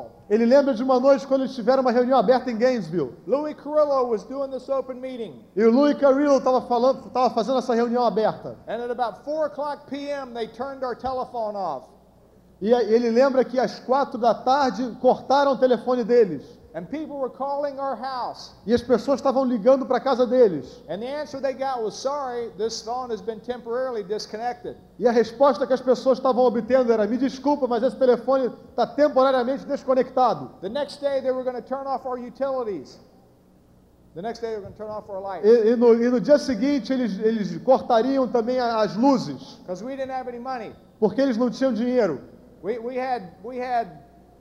Gainesville. Ele lembra de uma noite quando eles tiveram uma reunião aberta em Gainesville. Louis Carrillo was doing this open meeting. E o Louis Carrillo estava falando, estava fazendo essa reunião aberta. And at about 4 o'clock p.m., they turned our telephone off. E ele lembra que às quatro da tarde cortaram o telefone deles. And people were calling our house. E as pessoas estavam ligando para a casa deles. And the answer they got was sorry, this phone has been temporarily disconnected. E a resposta que as pessoas estavam obtendo era: me desculpa, mas esse telefone está temporariamente desconectado. The next day, they were going to turn off our utilities. The next day, they were going to turn off our lights. E, e no, e no dia seguinte eles, eles cortariam também as luzes, Because we didn't have any money. porque eles não tinham dinheiro. We, we, had, we had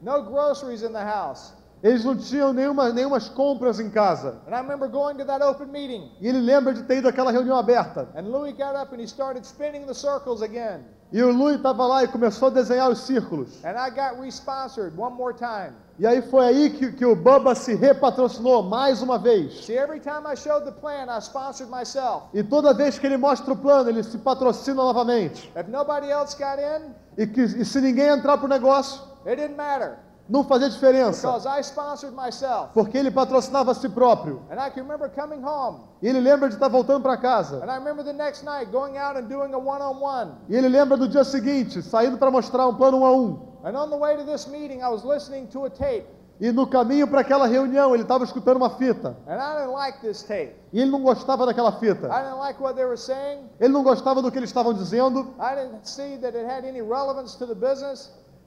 no groceries in the house. Eles não tinham nenhuma, nenhumas compras em casa. And I remember going to that open meeting. E ele lembra de ter ido àquela reunião aberta. And Louis got up and he started spinning the circles again. E o Louis estava lá e começou a desenhar os círculos. And I got responsored one more time. E aí foi aí que, que o Bubba se repatrocinou mais uma vez. See, every time I showed the plan, I sponsored myself. E toda vez que ele mostra o plano, ele se patrocina novamente. If nobody else got in, E, que, e se ninguém entrar pro negócio, it didn't matter. Não fazia diferença. Because I sponsored myself. Porque ele patrocinava a si próprio. And I can remember coming home. E ele lembra de estar voltando para casa. And I remember the next night going out and doing a one on one. E ele lembra do dia seguinte, saindo para mostrar um plano um a um. And on the way to this meeting, I was listening to a tape. E no caminho para aquela reunião, ele estava escutando uma fita. And I didn't like this tape. E ele não gostava daquela fita. I didn't like what they were saying. Ele não gostava do que eles estavam dizendo.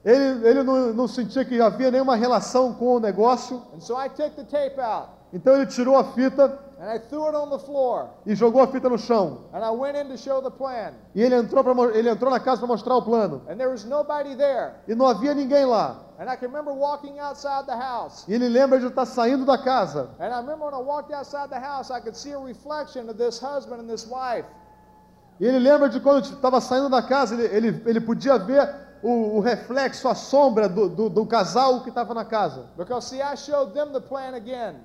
Ele, ele não, não sentia que havia nenhuma relação com o negócio. So I took the tape out Então ele tirou a fita and I threw it on the floor. e jogou a fita no chão. And I went in to show the plan. E ele entrou, pra, ele entrou na casa para mostrar o plano. And there was nobody there. E não havia ninguém lá. And I can remember walking outside the house. E ele lembra de estar saindo da casa. And I remember when I walked outside the house, I could see a reflection of this husband and this wife. E ele lembra de quando estava saindo da casa, ele, ele, ele podia ver o, o reflexo, a sombra do, do, do casal que estava na casa. Because, see, I showed them the plan again.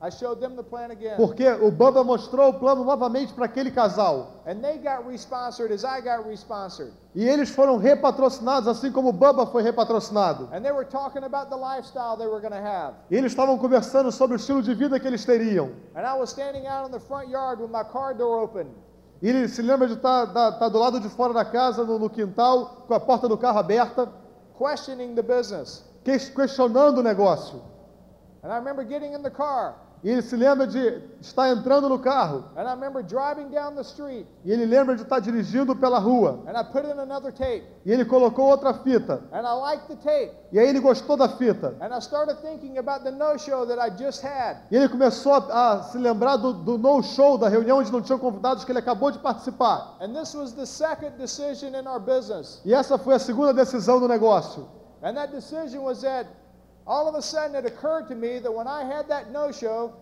I showed them the plan again. Porque o Bubba mostrou o plano novamente para aquele casal. And they got responsored as I got responsored. E eles foram repatrocinados, assim como o Bubba foi repatrocinado. And they were talking about the lifestyle they were going to have. E eles estavam conversando sobre o estilo de vida que eles teriam. And I was standing out in the front yard with my car door open. E ele se lembra de estar, estar- estar do lado de fora da casa, no, no quintal, com a porta do carro aberta, questioning the business. que- questionando o negócio. And I remember getting in the car. E ele se lembra de estar entrando no carro. And I remember driving down the street. E ele lembra de estar dirigindo pela rua. And I put in another tape. E ele colocou outra fita. And I liked the tape. E aí ele gostou da fita. And I started thinking about the no show that I just had. E ele começou a, a se lembrar do, do no-show, da reunião onde não tinham convidados que ele acabou de participar. E essa foi a segunda decisão do negócio. And that decision was that all of a sudden it occurred to me that when I had that no show,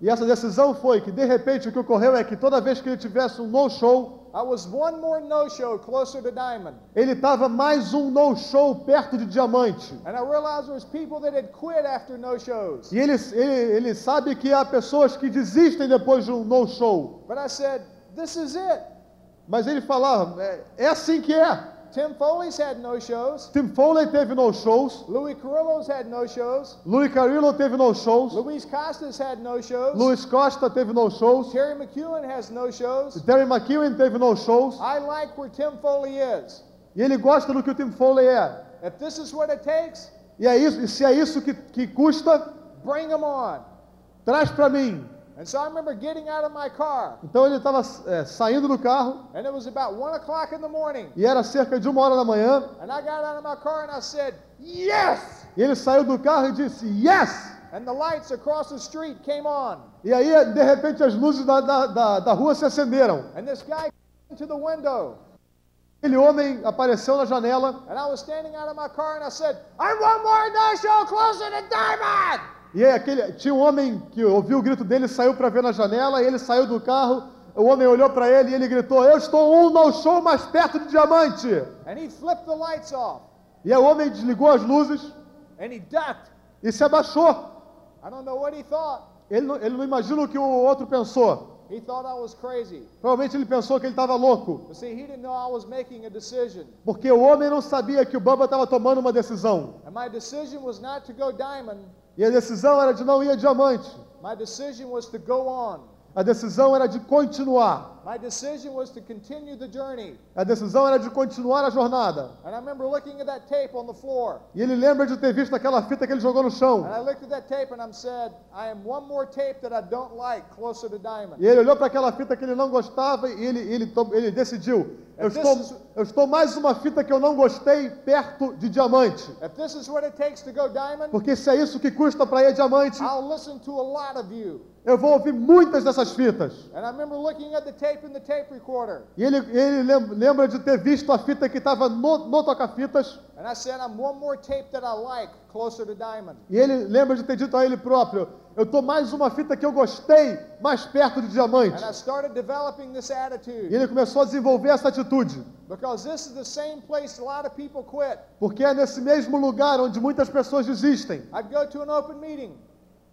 E essa decisão foi que, de repente, o que ocorreu é que toda vez que ele tivesse um no-show, I was one more no show closer to Diamond. ele estava mais um no-show perto de diamante. And I realized there was people that had quit after no shows. E ele, ele, ele sabe que há pessoas que desistem depois de um no-show. But I said, this is it. Mas ele falava, é, é assim que é. Tim Foley's had no shows. Tim Foley teve no-shows, Louis Carrillo's had no shows. Louis Carrillo teve no-shows, Luis Costas had no shows. Luiz Costa teve no-shows, Terry McEwen has no shows. Terry McEwen teve no-shows. I like where Tim Foley is. E ele gosta do que o Tim Foley é. If this is what it takes, E, é isso, e se é isso que, que custa, bring them on. traz para mim. And so I remember getting out of my car, Então ele estava é, saindo do carro and it was about one o'clock in the morning. e era cerca de uma hora da manhã. And I got out of my car and I said, Yes! E ele saiu do carro e disse yes! And the lights across the street came on. E aí, de repente, as luzes da, da, da, da rua se acenderam. And this guy came to the window. Aquele homem apareceu na janela And I was standing out of my car and I said, I'm one more show closer to Diamond! E aí aquele, tinha um homem que ouviu o grito dele, saiu para ver na janela, e ele saiu do carro, o homem olhou para ele e ele gritou, eu estou um no show mais perto de diamante. And he flipped the lights off E o homem desligou as luzes e se abaixou. I don't know what he thought, Ele não, ele não imagina o que o outro pensou. He thought I was crazy. Provavelmente ele pensou que ele estava louco, see, he didn't know I was making a decision. porque o homem não sabia que o Bubba estava tomando uma decisão. And my decision was not to go diamond, E a decisão era de não ir a diamante. my decision was to go on. A decisão era de continuar. My decision was to continue the journey. A decisão era de continuar a jornada. And I remember looking at that tape on the floor. E ele lembra de ter visto aquela fita que ele jogou no chão. And I looked at that tape and I said, I am one more tape that I don't like closer to diamond. E ele olhou para aquela fita que ele não gostava e ele, ele, ele decidiu: eu estou, this is- eu estou mais uma fita que eu não gostei perto de diamante. If this is what it takes to go diamond, Porque se é isso que custa para ir diamante, I'll listen to a lot of you. eu vou ouvir muitas dessas fitas. And I remember looking at the tape in the tape recorder. E ele, ele lem- lembra de ter visto a fita que estava no, no toca-fitas. And I said, I'm one more tape that I like closer to diamond. E ele lembra de ter dito a ele próprio: Eu estou mais uma fita que eu gostei mais perto de diamante. And I started developing this E attitude ele começou a desenvolver essa atitude. because this is the same place a lot of people quit. Porque é nesse mesmo lugar onde muitas pessoas desistem. I'd go to an open meeting,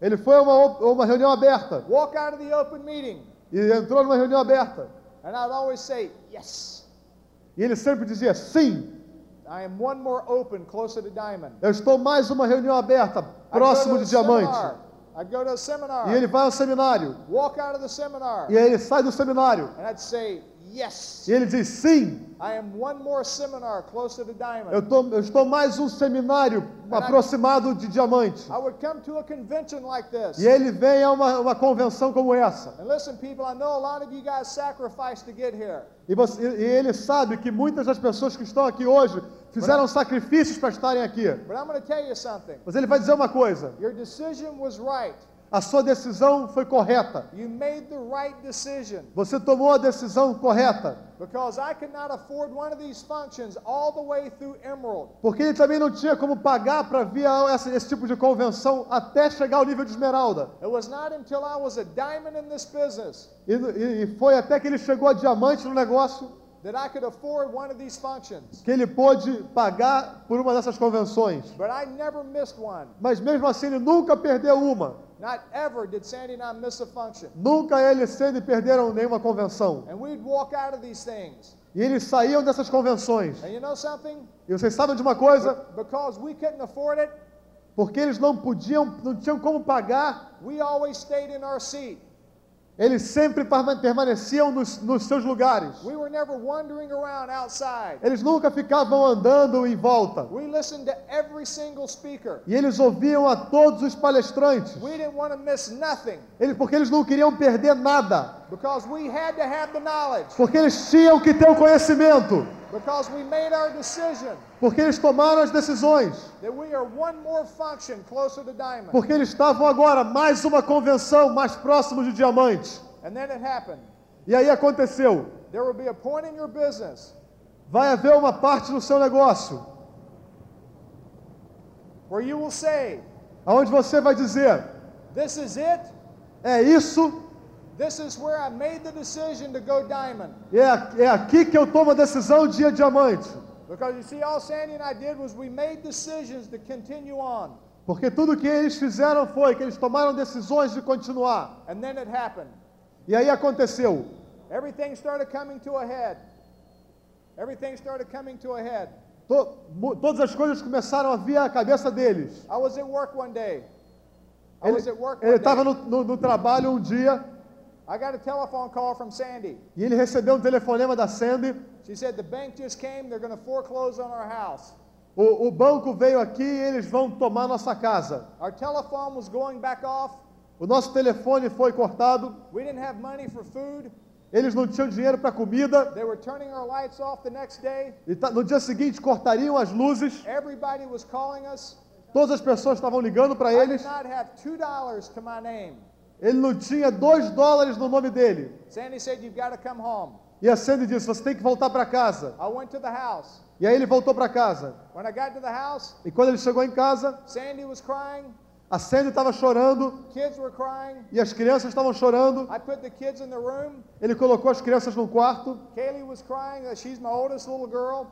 Ele foi a uma, uma reunião aberta walk out of the open meeting, e entrou numa reunião aberta. and I'd always say, Yes, E ele sempre dizia: Sim, I am one more open closer to diamond. eu estou mais uma reunião aberta, próximo de diamante. seminar. I'd go to a seminar, E ele vai ao seminário. walk out of the seminar, E aí ele sai do seminário. and I'd say, Yes, E ele diz: Sim, I am one more seminar closer to eu, diamond. tô, eu estou mais um seminário aproximado de diamante. I would come to a convention like this. E ele vem a uma, uma convenção como essa. And listen, people, I know a lot of you guys sacrificed to get here. E, você- e ele sabe que muitas das pessoas que estão aqui hoje fizeram sacrifícios para estarem aqui. But I'm going to tell you something. Mas ele vai dizer uma coisa: Your decision was right. A sua decisão foi correta. You made the right decision Você tomou a decisão correta. because I could not afford one of these functions all the way through Emerald. Porque ele também não tinha como pagar para vir a essa- esse tipo de convenção até chegar ao nível de esmeralda. It was not until I was a diamond in this business E, e- e foi até que ele chegou a diamante no negócio that I could afford one of these functions. que ele pôde pagar por uma dessas convenções. But I never missed one. Mas mesmo assim ele nunca perdeu uma. Not ever did Sandy and I miss a function. Nunca ele e Sandy perderam nenhuma convenção. And we'd walk out of these things. E eles saíam dessas convenções. And you know something? E vocês sabem de uma coisa? Because we couldn't afford it, Porque eles não podiam, não tinham como pagar, we always stayed in our seat. Eles sempre perma- permaneciam nos, nos seus lugares. We. Eles nunca ficavam andando em volta. E eles ouviam a todos os palestrantes. We didn't want to miss nothing Eles, porque eles não queriam perder nada. because we had to have. Porque eles tinham que ter o conhecimento. Because we made our decision Porque eles tomaram as decisões. that we are one more function closer to diamond. Porque eles estavam agora mais uma convenção mais próximo de diamante. And then it happened. E aí aconteceu. There will be a point in your business Vai haver uma parte no seu negócio where you will say, aonde você vai dizer: This is it. é isso, This is where I made the decision to go diamond. é, é aqui que eu tomo a decisão de ir diamante. Because you see, all Sandy and I did was we made decisions to continue on. Porque tudo que eles fizeram foi que eles tomaram decisões de continuar. And then it happened. E aí aconteceu. Everything started coming to a head. Everything started coming to a head. To- todas as coisas começaram a vir à cabeça deles. I was at work one day. I Ele estava no, no- no trabalho um dia I got a telephone call from Sandy. e ele recebeu um telefonema da Sandy. She said, The bank just came. They're going to foreclose on our house. O, o banco veio aqui e eles vão tomar nossa casa. Our telephone was going back off. O nosso telefone foi cortado. We didn't have money for food. Eles não tinham dinheiro para comida. They were turning our lights off the next day. E no dia seguinte cortariam as luzes. Everybody was calling us. Todas as pessoas estavam ligando para I did eles. not have $2 to my name. Ele não tinha dois dólares no nome dele. Sandy said, You've got to come home. E a Sandy disse: Você tem que voltar para casa. I went to the house. E aí ele voltou para casa. When I got to the house, E quando ele chegou em casa, Sandy was crying. a Sandy estava chorando Kids were crying. e as crianças estavam chorando. I put the kids in the room. Ele colocou as crianças num quarto. Kaylee was crying. She's my oldest little girl.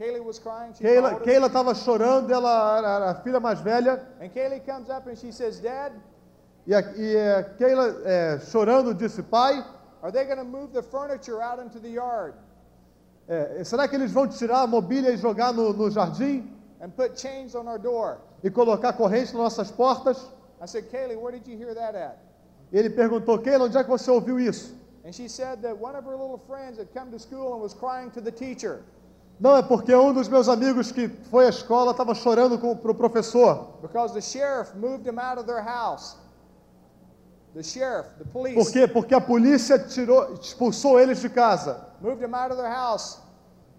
Kaylee was crying. She's my Keila oldest. Keila estava chorando, ela era a filha mais velha. And Kaylee comes up and she says, Dad, E a, e a Keila, é, chorando, disse: Pai, are they going to move the furniture out into the yard é, será que eles vão tirar a mobília e jogar no, no jardim? and put chains on our door? E colocar corrente nas nossas portas? I said, Kaylee, where did you hear that at? Ele perguntou: Keila, onde é que você ouviu isso? And she said that one of her little friends had come to school and was crying to the teacher Não, é porque um dos meus amigos que foi à escola estava chorando para o professor. because the sheriff moved him out of their house. The sheriff, the police, Por quê? Porque a polícia tirou, expulsou eles de casa. moved him out of their house.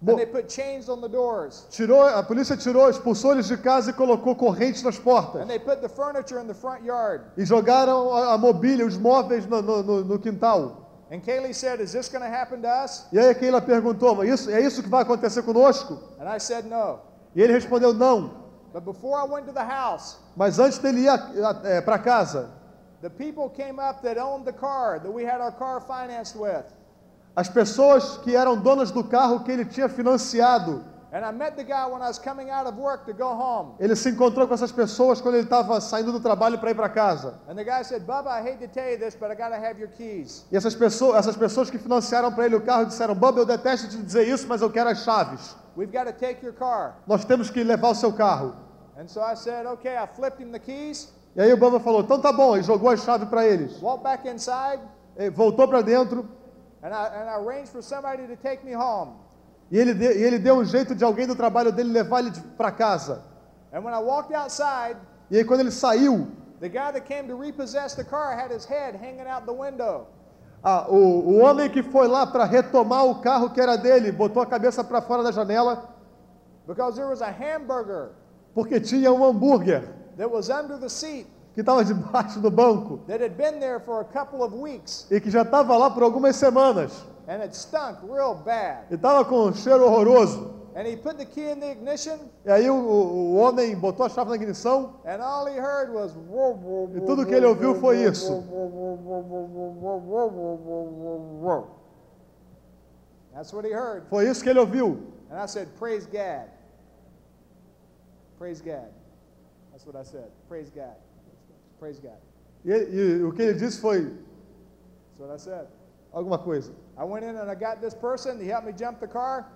Mo- And they put chains on the doors. Tirou, a polícia tirou, expulsou eles de casa e colocou correntes nas portas. And they put the furniture in the front yard. E jogaram a, a mobília, os móveis no, no- no- no quintal. And Kaylee said, Is this going to happen to us? E aí a Keila perguntou, mas isso, é isso que vai acontecer conosco? And I said, No. E ele respondeu, não. But before I went to the house, Mas antes dele ir para casa, the people came up that owned the car that we had our car financed with. as pessoas que eram donas do carro que ele tinha financiado, And I met the guy when I was coming out of work to go home. ele se encontrou com essas pessoas quando ele estava saindo do trabalho para ir para casa. And the guy said, Bubba, I hate to tell you this, but I got to have your keys. E essas pessoas, essas pessoas que financiaram para ele o carro disseram: Bob, eu detesto te dizer isso, mas eu quero as chaves. We've got to take your car. Nós temos que levar o seu carro. And so I said, Okay, I flipped him the keys, E aí o Bamba falou: então tá bom, e jogou a chave para eles. walked back inside, E voltou para dentro and I, and I arranged for somebody to take me home. e ele, de- e ele deu um jeito de alguém do trabalho dele levar ele para casa. And when I walked outside, E aí quando ele saiu, the guy that came to repossess the car had his head hanging out the window. ah, o, o homem que foi lá para retomar o carro que era dele botou a cabeça para fora da janela Because there was a hamburger porque tinha um hambúrguer that was under the seat que estava debaixo do banco that had been there for a couple of weeks e que já estava lá por algumas semanas. and it stunk real bad. E estava com um cheiro horroroso. And he put the key in the ignition, E aí o, o- homem botou a chave na ignição and all he heard was. E tudo que ele ouviu foi isso. That's what he heard. Foi isso que ele ouviu. And I said, Praise God. Praise God. That's what I said. Praise God. Praise God. E, e o que ele disse foi That's what I said. alguma coisa. I went in and I got this person. He helped me jump the car.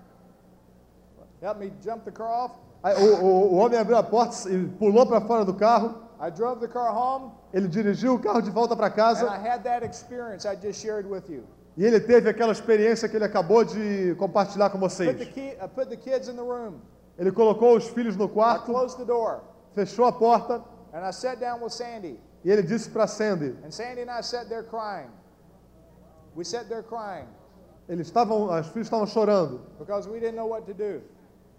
Helped me jump the car off. Aí, o, o- o homem abriu a porta e pulou para fora do carro. I drove the car home, Ele dirigiu o carro de volta para and I casa. had that experience I just shared with you. E ele teve aquela experiência que ele acabou de compartilhar com vocês. key, I put the kids in the room. Ele colocou os filhos no quarto, closed the door, fechou a porta and I sat down with Sandy. e ele disse para Sandy. And Sandy and I sat there crying. We sat there crying Eles estavam, os filhos estavam chorando. because we didn't know what to do.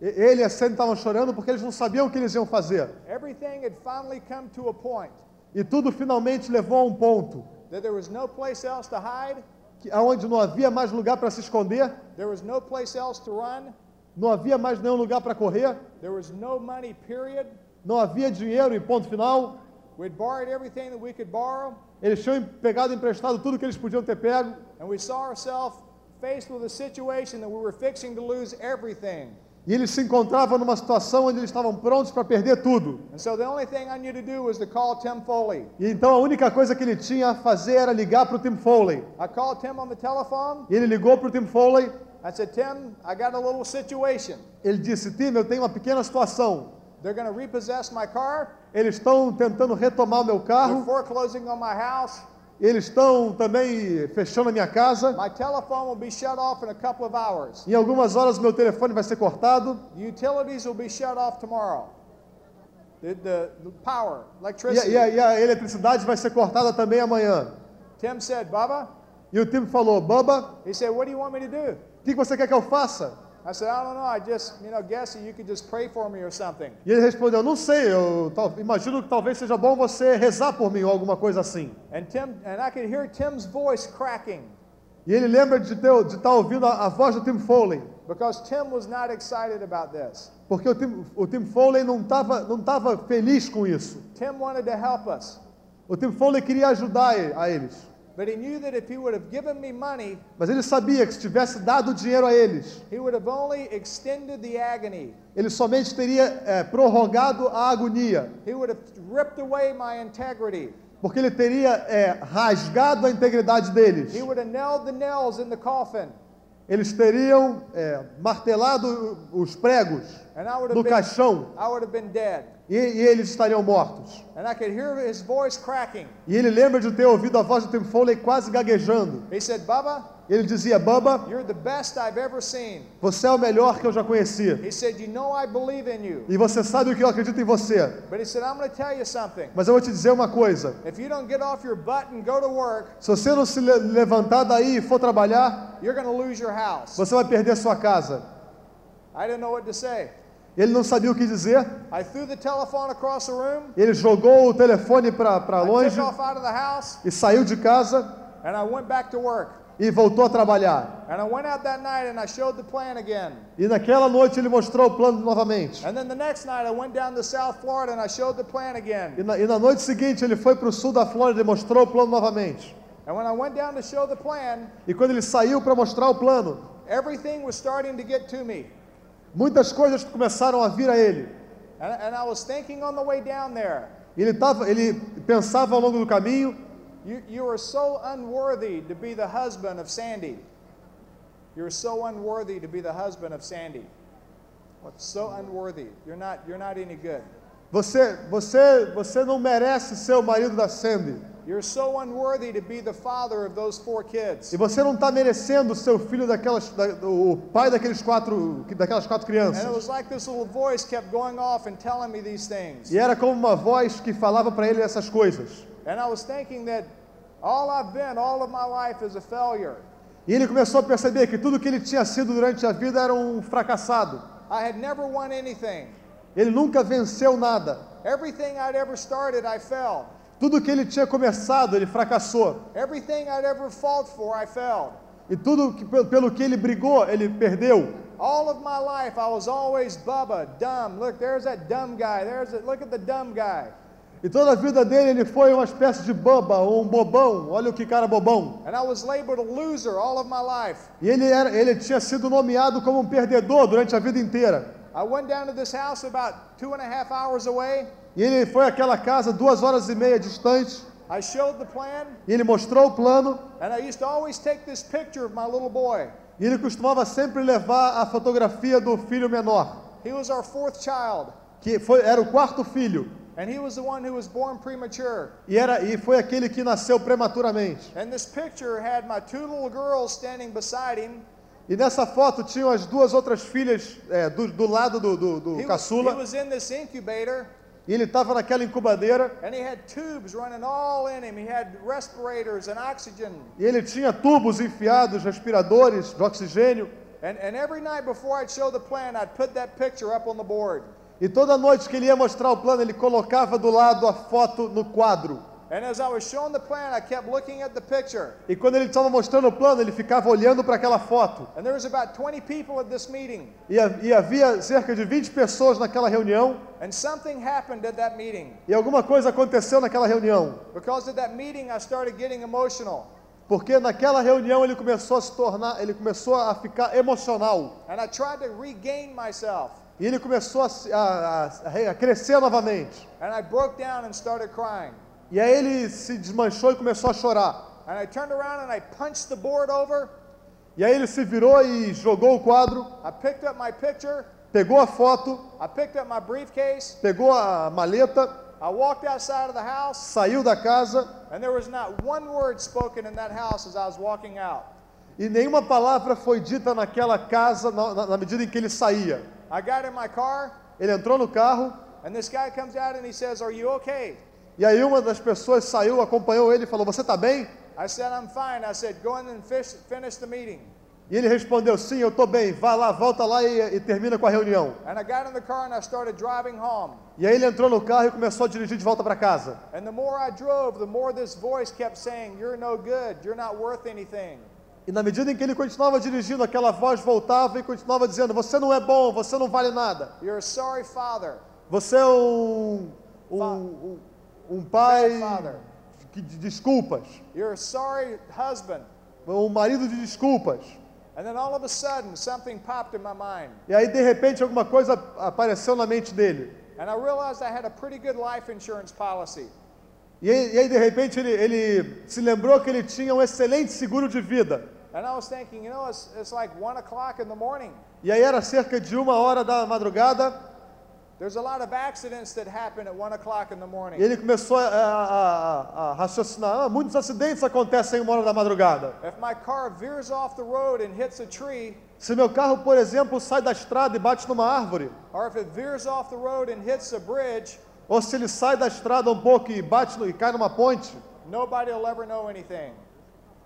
E- Ele e a Sandy estavam chorando porque eles não sabiam o que eles iam fazer. Everything had finally come to a point E tudo finalmente levou a um ponto that there was no place else to hide, que aonde não havia mais lugar para se esconder, there was no place else to run, não havia mais nenhum lugar para correr, there was no money, period. Não havia dinheiro e ponto final. We'd borrowed everything that we could borrow, Eles tinham pegado emprestado tudo que eles podiam ter pego and we saw ourselves faced with a situation that we were fixing to lose everything. e eles se encontravam numa situação onde eles estavam prontos para perder tudo. And so the only thing I knew to do was to call Tim Foley. E então a única coisa que ele tinha a fazer era ligar para o Tim Foley. I called Tim on the telephone. E ele ligou para o Tim Foley. I said, Tim, I got a little situation. Ele disse: Tim, eu tenho uma pequena situação. They're going to repossess my car. Eles estão tentando retomar o meu They're carro. foreclosing on my house. Eles estão também fechando a minha casa. My telephone will be shut off in a couple of hours. Em algumas horas meu telefone vai ser cortado. The utilities will be shut off tomorrow. The, the, the power, electricity. e a- e a eletricidade vai ser cortada também amanhã. Tim said, Bubba, E o Tim falou: Baba, he said, what do you want me to do? o que que você quer que eu faça? I said, I don't know. I just, you know, guess you could just pray for me or something. E ele respondeu: Não sei, eu tal- imagino que talvez seja bom você rezar por mim ou alguma coisa assim. And Tim, and I could hear Tim's voice cracking E ele lembra de estar de tá ouvindo a, a voz do Tim Foley, because Tim was not excited about this. porque o Tim, o Tim Foley não estava não tava feliz com isso. Tim wanted to help us, O Tim Foley queria ajudar a eles, but he knew that if he would have given me money, mas ele sabia que se tivesse dado dinheiro a eles, he would have only extended the agony. ele somente teria é, prorrogado a agonia, He would have ripped away my integrity. porque ele teria é, rasgado a integridade deles. He would have nailed the nails in the coffin. Eles teriam é, martelado os pregos no been, caixão e, e eles estariam mortos. And I could hear his voice cracking. E ele lembra de ter ouvido a voz do Tim Foley quase gaguejando. He said, Bubba, Ele dizia: Baba, you're the best I've ever seen. você é o melhor que eu já conheci. He said, You know I believe in you. E você sabe o que eu acredito em você. But he said, I'm going to tell you something. Mas eu vou te dizer uma coisa: If you don't get off your butt and go to work, se você não se le- levantar daí e for trabalhar, you're going to lose your house. você vai perder sua casa. I didn't know what to say. Ele não sabia o que dizer. I threw the telephone across the room. Ele jogou o telefone para longe house e saiu de casa and I went back to work. E voltou a trabalhar. And I went out that night and I showed the plan again. E naquela noite ele mostrou o plano novamente. And then the next night I went down to South Florida and I showed the plan E again. na, e na noite seguinte ele foi para o sul da Flórida e mostrou o plano novamente. And when I went down to show the plan, E quando ele saiu para mostrar o plano, everything was starting to get to me. muitas coisas começaram a vir a ele. And, and I was thinking on the way down there, E Ele, tava, ele pensava ao longo do caminho, you, you are so unworthy to be the husband of Sandy. You're so unworthy to be the husband of Sandy. So unworthy. You're not, you're not any good. você, você, você não merece ser o marido da Sandy. You're so unworthy to be the father of those four kids. E você não está merecendo ser o filho daquelas, da, o pai daqueles quatro, daquelas quatro And it crianças. was like this little voice kept going off and telling me these things. E era como uma voz que falava para ele essas coisas. And I was thinking that all I've been all of my life is a failure. E ele começou a perceber que tudo que ele tinha sido durante a vida era um fracassado. I had never won anything. Ele nunca venceu nada. Everything I'd ever started, I failed. Tudo que ele tinha começado, ele fracassou. Everything I'd ever fought for, I failed. E tudo que, pelo- pelo que ele brigou, ele perdeu. All of my life, I was always Bubba, dumb. Look, there's that dumb guy. There's that. Look at the dumb guy. E toda a vida dele, ele foi uma espécie de baba, um bobão. Olha o que cara bobão. And I was labeled a loser all of my life. E ele, era, ele tinha sido nomeado como um perdedor durante a vida inteira. I went down to this house about two and a half hours away. E ele foi àquela casa duas horas e meia distante. I showed the plan, E ele mostrou o plano. and I used to always take this picture of my little boy. E ele costumava sempre levar a fotografia do filho menor, He was our fourth child, que foi, era o quarto filho. And he was the one who was born premature. E, era, e foi aquele que nasceu prematuramente. And this picture had my two little girls standing beside him. E nessa foto tinham as duas outras filhas é, do, do lado do, do, do He was, he caçula. was in this incubator, E ele estava naquela incubadeira. and he had tubes running all in him. He had respirators and oxygen. E ele tinha tubos enfiados, respiradores de oxigênio. And, and every night before I'd show the plan, I'd put that picture up on the board. E toda noite que ele ia mostrar o plano, ele colocava do lado a foto no quadro. And as I was showing the plan, I kept looking at the picture. E quando ele estava mostrando o plano, ele ficava olhando para aquela foto. And there was about 20 people at this meeting. E, e havia cerca de 20 pessoas naquela reunião. And something happened at that meeting. E alguma coisa aconteceu naquela reunião. Because of that meeting, I started getting emotional. Porque naquela reunião ele começou a se tornar, ele começou a ficar emocional. And I tried to regain myself. E ele começou a, a- a- a re- a crescer novamente. And I broke down and started crying. E aí ele se desmanchou e começou a chorar. And I turned around and I punched the board over. E aí ele se virou e jogou o quadro, I picked up my picture. pegou a foto, I picked up my briefcase. pegou a maleta, I walked outside of the house. saiu da casa And there was not one word spoken in that house as I was walking out. e nenhuma palavra foi dita naquela casa na- na medida em que ele saía. I got in my car. Ele entrou no carro And this guy comes out and he says, Are you okay? e aí uma das pessoas saiu, acompanhou ele e falou: Você está bem? I said, I'm fine. I said, Go in and fish, finish the meeting. E ele respondeu: Sim, eu estou bem. Vá lá, volta lá e, e termina com a reunião. And I got in the car and I started driving home. E aí ele entrou no carro e começou a dirigir de volta para casa. And the more I drove, the more this voice kept saying, E na medida em que ele continuava dirigindo, aquela voz voltava e continuava dizendo: Você não é bom, você não vale nada. You're a sorry father. Você é um, um, um, um pai de desculpas, You're a sorry husband. um marido de desculpas. And then all of a sudden, something popped in my mind. E aí de repente alguma coisa apareceu na mente dele. And I realized I had a pretty good life insurance policy. E aí, e aí, de repente ele, ele se lembrou que ele tinha um excelente seguro de vida. And I was thinking, you know, it's, it's like one o'clock in the morning. E aí era cerca de uma hora da madrugada There's a lot of accidents that happen at one o'clock in the e morning. ele começou a, a- a- a raciocinar. "Ah, muitos acidentes acontecem em uma hora da madrugada. If my car veers off the road and hits a tree, Se meu carro, por exemplo, sai da estrada e bate numa árvore, or if it veers off the road and hits a bridge, ou se ele sai da estrada um pouco e bate no- e cai numa ponte, nobody will ever know anything.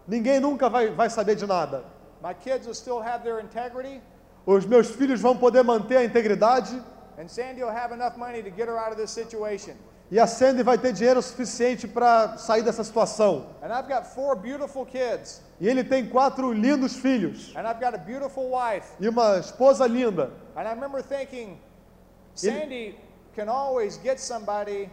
Ninguém nunca vai, vai saber de nada. My kids will still have their integrity, Os meus filhos vão poder manter a integridade and Sandy will have enough money to get her out of this situation. e a Sandy vai ter dinheiro suficiente para sair dessa situação. And I've got four beautiful kids, E ele tem quatro lindos filhos and I've got a beautiful wife. e uma esposa linda. And I remember thinking, Sandy can always get somebody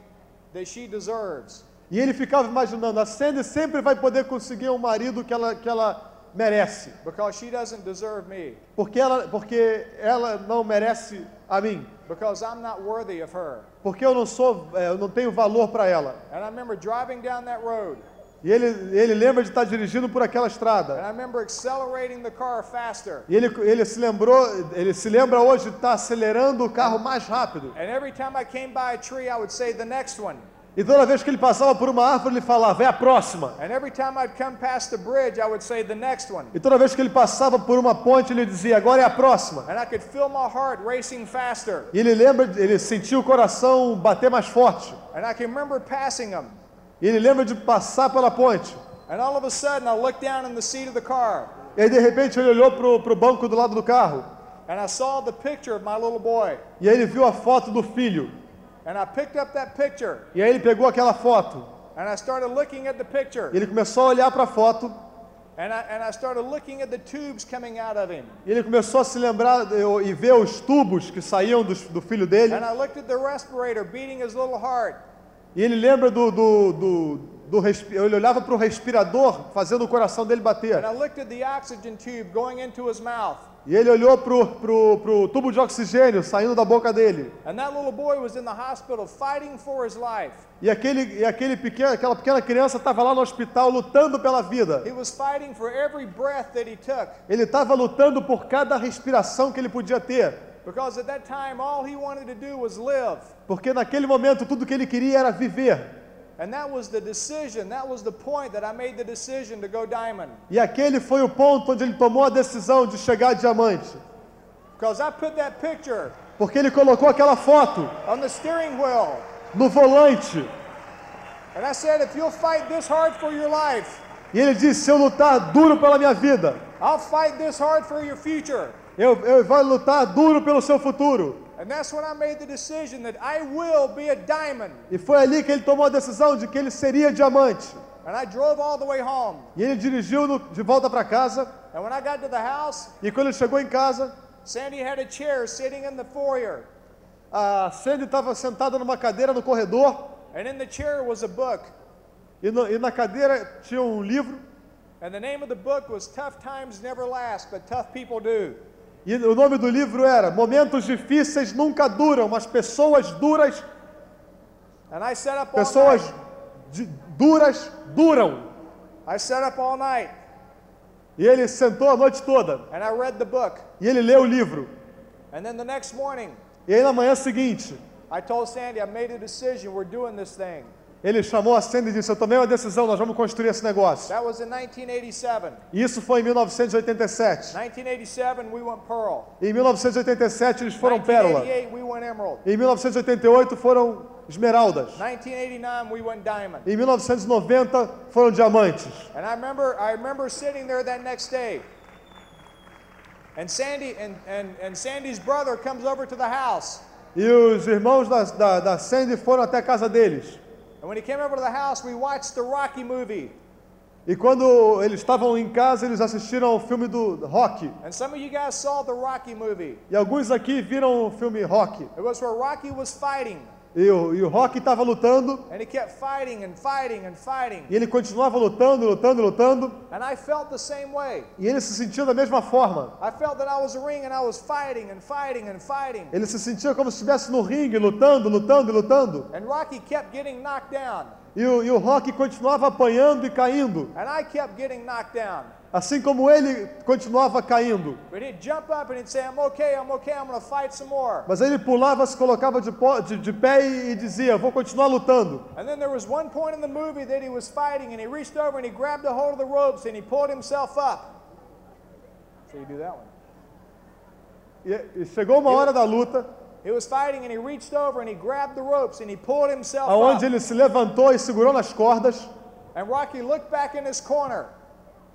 that she deserves. E ele ficava imaginando, a Sandy sempre vai poder conseguir um marido que ela, que ela merece, Because she doesn't deserve me. porque ela, porque ela não merece a mim, Because I'm not worthy of her. porque eu não sou, é, eu não tenho valor para ela. And I remember driving down that road. E ele, ele lembra de estar dirigindo por aquela And estrada. I remember accelerating the car faster. E ele, ele se lembrou, ele se lembra hoje de estar acelerando o carro mais rápido. And every time I came by a tree, I would say the next one. E toda vez que ele passava por uma árvore, ele falava, é a próxima. E toda vez que ele passava por uma ponte, ele dizia, agora é a próxima. E ele lembra, ele sentia o coração bater mais forte. E ele lembra de passar pela ponte. E aí, de repente, ele olhou pro, pro banco do lado do carro. E aí ele viu a foto do filho. And I picked up that picture. E aí ele pegou aquela foto. And I started looking at the picture. E ele começou a olhar para a foto. And I, and I started looking at the tubes coming out of him. E ele começou a se lembrar eh, e ver os tubos que saíam do, do filho dele. And I looked at the respirator beating his little heart. E ele lembra do. do, do, do respi- ele olhava para o respirador, fazendo o coração dele bater. And I looked at the oxygen tube going into his mouth. E ele olhou pro, pro, pro tubo de oxigênio saindo da boca dele. E, aquele, e aquele pequeno, aquela pequena criança estava lá no hospital lutando pela vida. Ele estava lutando por cada respiração que ele podia ter. Porque naquele momento tudo que ele queria era viver. And that was the decision, that was the point that I made the decision to go diamond. E aquele foi o ponto onde ele tomou a decisão de chegar diamante. Because I put that picture Porque ele colocou aquela foto on the steering wheel. no volante. And I said, if you'll fight this hard for your life, E ele disse: Se eu lutar duro pela minha vida, I'll fight this hard for your future. Eu, eu vou lutar duro pelo seu futuro. And that's when I made the decision that I will be a diamond. E foi ali que ele tomou a decisão de que ele seria diamante. And I drove all the way home. E ele dirigiu no- de volta para casa. And when I got to the house, E quando ele chegou em casa, Sandy had a chair sitting in the foyer. a Sandy estava sentada numa cadeira no corredor. And in the chair was a book. E, no- e na cadeira tinha um livro. And the name of the book was Tough Times Never Last, but Tough People Do. E o nome do livro era Momentos Difíceis Nunca Duram, mas Pessoas Duras, And I sat up all pessoas de- duras duram. I sat up all night E ele sentou a noite toda. and I read the book. E ele leu o livro. And then the next morning, E aí na manhã seguinte, I told Sandy, I made a decision. We're doing this thing. Ele chamou a Sandy e disse: Eu tomei uma decisão, nós vamos construir esse negócio. That was in 1987. E isso foi em 1987. 1987, we went Pearl. Em 1987 eles foram Pérola. 1988, we went Emerald. Em 1988 foram Esmeraldas. 1989, we went Diamond. Em 1990 foram Diamantes. And I remember, I remember sitting there that next day. And Sandy and, and, and Sandy's brother comes over to the house. E os irmãos da, da, da Sandy foram até a casa deles. And when he came over to the house, we watched the Rocky movie. E quando eles estavam em casa, eles assistiram ao filme do Rock. And some of you guys saw the Rocky movie. E alguns aqui viram o filme Rock. It was where Rocky was fighting. E o, e o Rock estava lutando. And he kept fighting and fighting and fighting. E ele continuava lutando, lutando, lutando. And I felt the same way. E ele se sentia da mesma forma. I felt that I was a ring and I was fighting and fighting and fighting. Ele se sentia como se estivesse no ringue, lutando, lutando lutando. And Rocky kept getting knocked down. E o, e o Rock continuava apanhando e caindo, And I kept getting knocked down. Assim como ele continuava caindo. But he'd jump up and he'd say, I'm okay, I'm okay, I'm going to fight some more. Mas ele pulava, se colocava de, de- de pé e, dizia: Vou continuar lutando. And then there was one point in the movie that he was fighting and he reached over and he grabbed a hold of the ropes and he pulled himself up. So you do that one. E, e chegou uma hora da luta, He was fighting and he reached over and he grabbed the ropes and he pulled himself aonde up. ele se levantou e segurou nas cordas. And Rocky looked back in his corner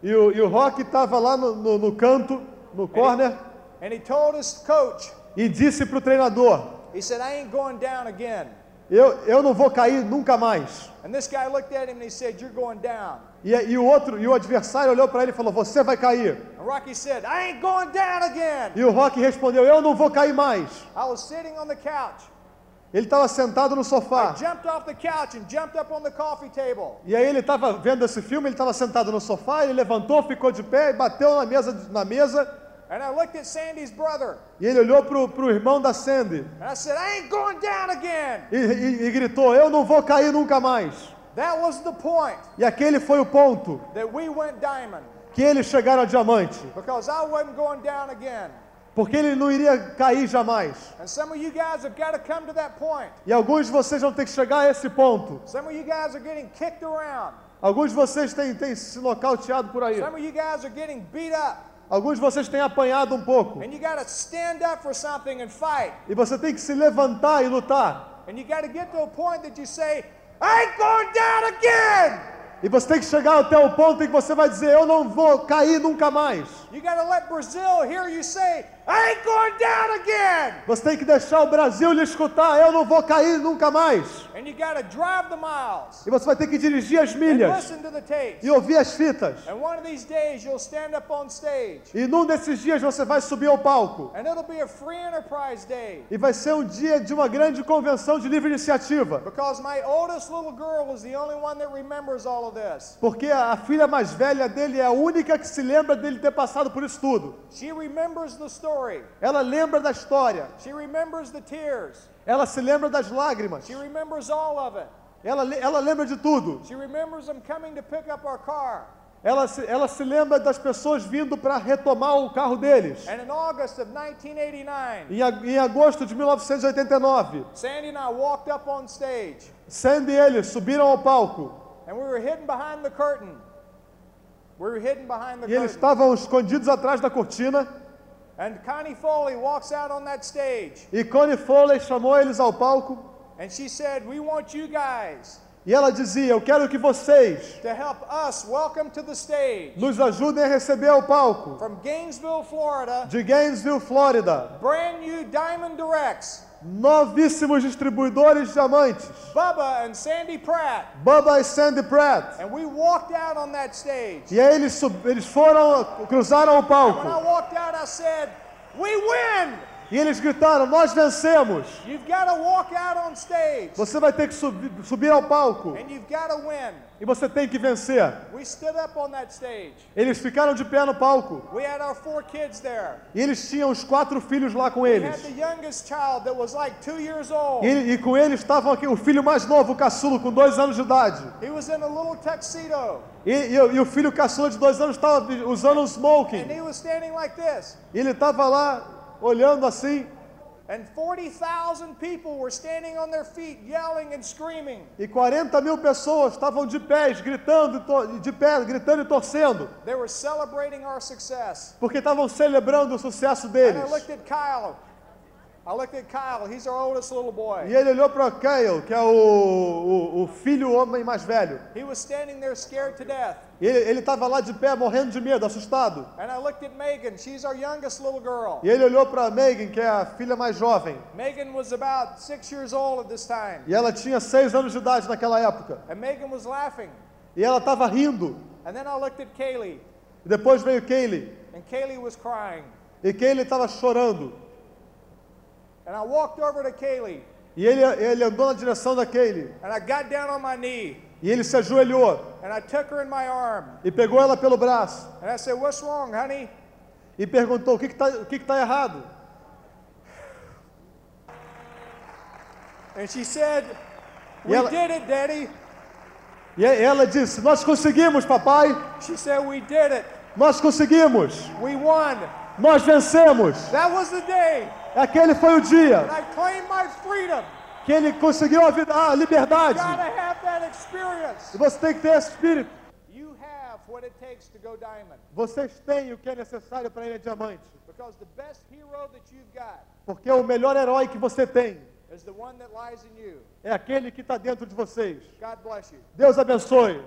E o, e o Rock estava lá no, no- no canto, no corner, and he told his coach, e disse para o treinador: he said, I ain't going down again. eu, eu não vou cair nunca mais. And this guy looked at him and he said, You're going down. E, e o outro, e o adversário olhou para ele e falou: Você vai cair. And Rocky said, I ain't going down again. E o Rock respondeu: Eu não vou cair mais. Ele estava sentado no sofá. E aí ele estava vendo esse filme, ele estava sentado no sofá, ele levantou, ficou de pé e bateu na mesa, na mesa And I looked at Sandy's brother e ele olhou para o irmão da Sandy and I said, I ain't going down again. e, e- e gritou: Eu não vou cair nunca mais. That was the point E aquele foi o ponto that we went diamond que eles chegaram a diamante, because I wasn't going down again. Porque ele não iria cair jamais. And some of you guys have got to come to that point. E alguns de vocês vão ter que chegar a esse ponto. Some of you guys are getting kicked around. Alguns de vocês têm, têm se nocauteado por aí. Some of you guys are getting beat up. Alguns de vocês têm apanhado um pouco. And you got to stand up for something and fight. E você tem que se levantar e lutar. And you got to get to a point that you say, I ain't going down again. E você tem que chegar até o ponto em que você vai dizer: Eu não vou cair nunca mais. You got to let Brazil hear you say, I ain't going down again. Você tem que deixar o Brasil lhe escutar: Eu não vou cair nunca mais. And you got to drive the miles E você vai ter que dirigir as and milhas listen to the tapes. e ouvir as fitas. And one of these days you'll stand up on stage. E num desses dias você vai subir ao palco. And it'll be a free enterprise day. E vai ser um dia de uma grande convenção de livre iniciativa. Because my oldest little girl is the only one that remembers all of this. Porque a filha mais velha dele é a única que se lembra dele ter passado por isso tudo. She remembers the story. Ela lembra da história. She remembers the tears. Ela se lembra das lágrimas. She remembers all of it. Ela, ela lembra de tudo. She remembers them coming to pick up our car. Ela se, ela se lembra das pessoas vindo para retomar o carro deles. And in August of 1989, Em, em agosto de 1989, Sandy and I walked up on stage Sandy e eles subiram ao palco. and we were hidden behind the curtain. We were hidden behind the E eles estavam escondidos atrás da cortina. And Connie Foley walks out on that stage E Connie Foley chamou eles ao palco. and she said, We want you guys E ela dizia: Eu quero que vocês to help us welcome to the stage nos ajudem a receber ao palco. from Gainesville, Florida, De Gainesville, Flórida. brand new Diamond Directs, Novíssimos distribuidores de diamantes. Bubba and Sandy Pratt. Bubba e Sandy Pratt. And we walked out on that stage. E aí eles, eles foram, cruzaram o When I palco. walked out, I said, We win! E eles gritaram: Nós vencemos. You've got to walk out on stage Você vai ter que subir, subir ao palco. and you've got to win. E você tem que vencer. We stood up on that stage. Eles ficaram de pé no palco. We had our four kids there. E eles tinham os quatro filhos lá com eles. had the youngest child that was like two years old. E, e com eles estavam aqui o filho mais novo, o caçulo, com dois anos de idade. He was in a little tuxedo E, e e o filho caçula de dois anos estava usando um and smoking. he was standing like this. E ele estava lá olhando assim. And 40,000 people were standing on their feet yelling and screaming. E 40 mil pessoas estavam de pés, gritando, e de pé, gritando e torcendo. They were celebrating our success. Porque estavam celebrando o sucesso And I deles. looked at Kyle. I looked at Kyle. He's our oldest little E boy. ele olhou para Kyle, que é o, o, o filho homem mais velho. He was standing there scared to death. Ele estava lá de pé, morrendo de medo, assustado. And I looked at Megan. She's our youngest little girl. E ele olhou para Megan, que é a filha mais jovem. Megan was about six years old at this time. E ela tinha seis anos de idade naquela época. And Megan was laughing. E ela estava rindo. And then I looked at Kaylee. E depois veio Kaylee. And Kaylee was crying. E Kaylee estava chorando. And I walked over to Kaylee. E ele, ele andou na direção da Kaylee. And I got down on my knee. E ele se ajoelhou And I took her in my arm. e pegou ela pelo braço. And I said, What's wrong, honey? E perguntou: O que está que que tá errado? And she said, E We ela- did it, Daddy. E ela disse: Nós conseguimos, papai. She said, We did it. Nós conseguimos. We won. Nós vencemos. That was the day Aquele foi o dia that I claimed my freedom. Que ele conseguiu a, vida, a liberdade. E você tem que ter esse espírito. Vocês têm o que é necessário para ir a diamante. You've got Porque o melhor herói que você tem é aquele que está dentro de vocês. Deus abençoe.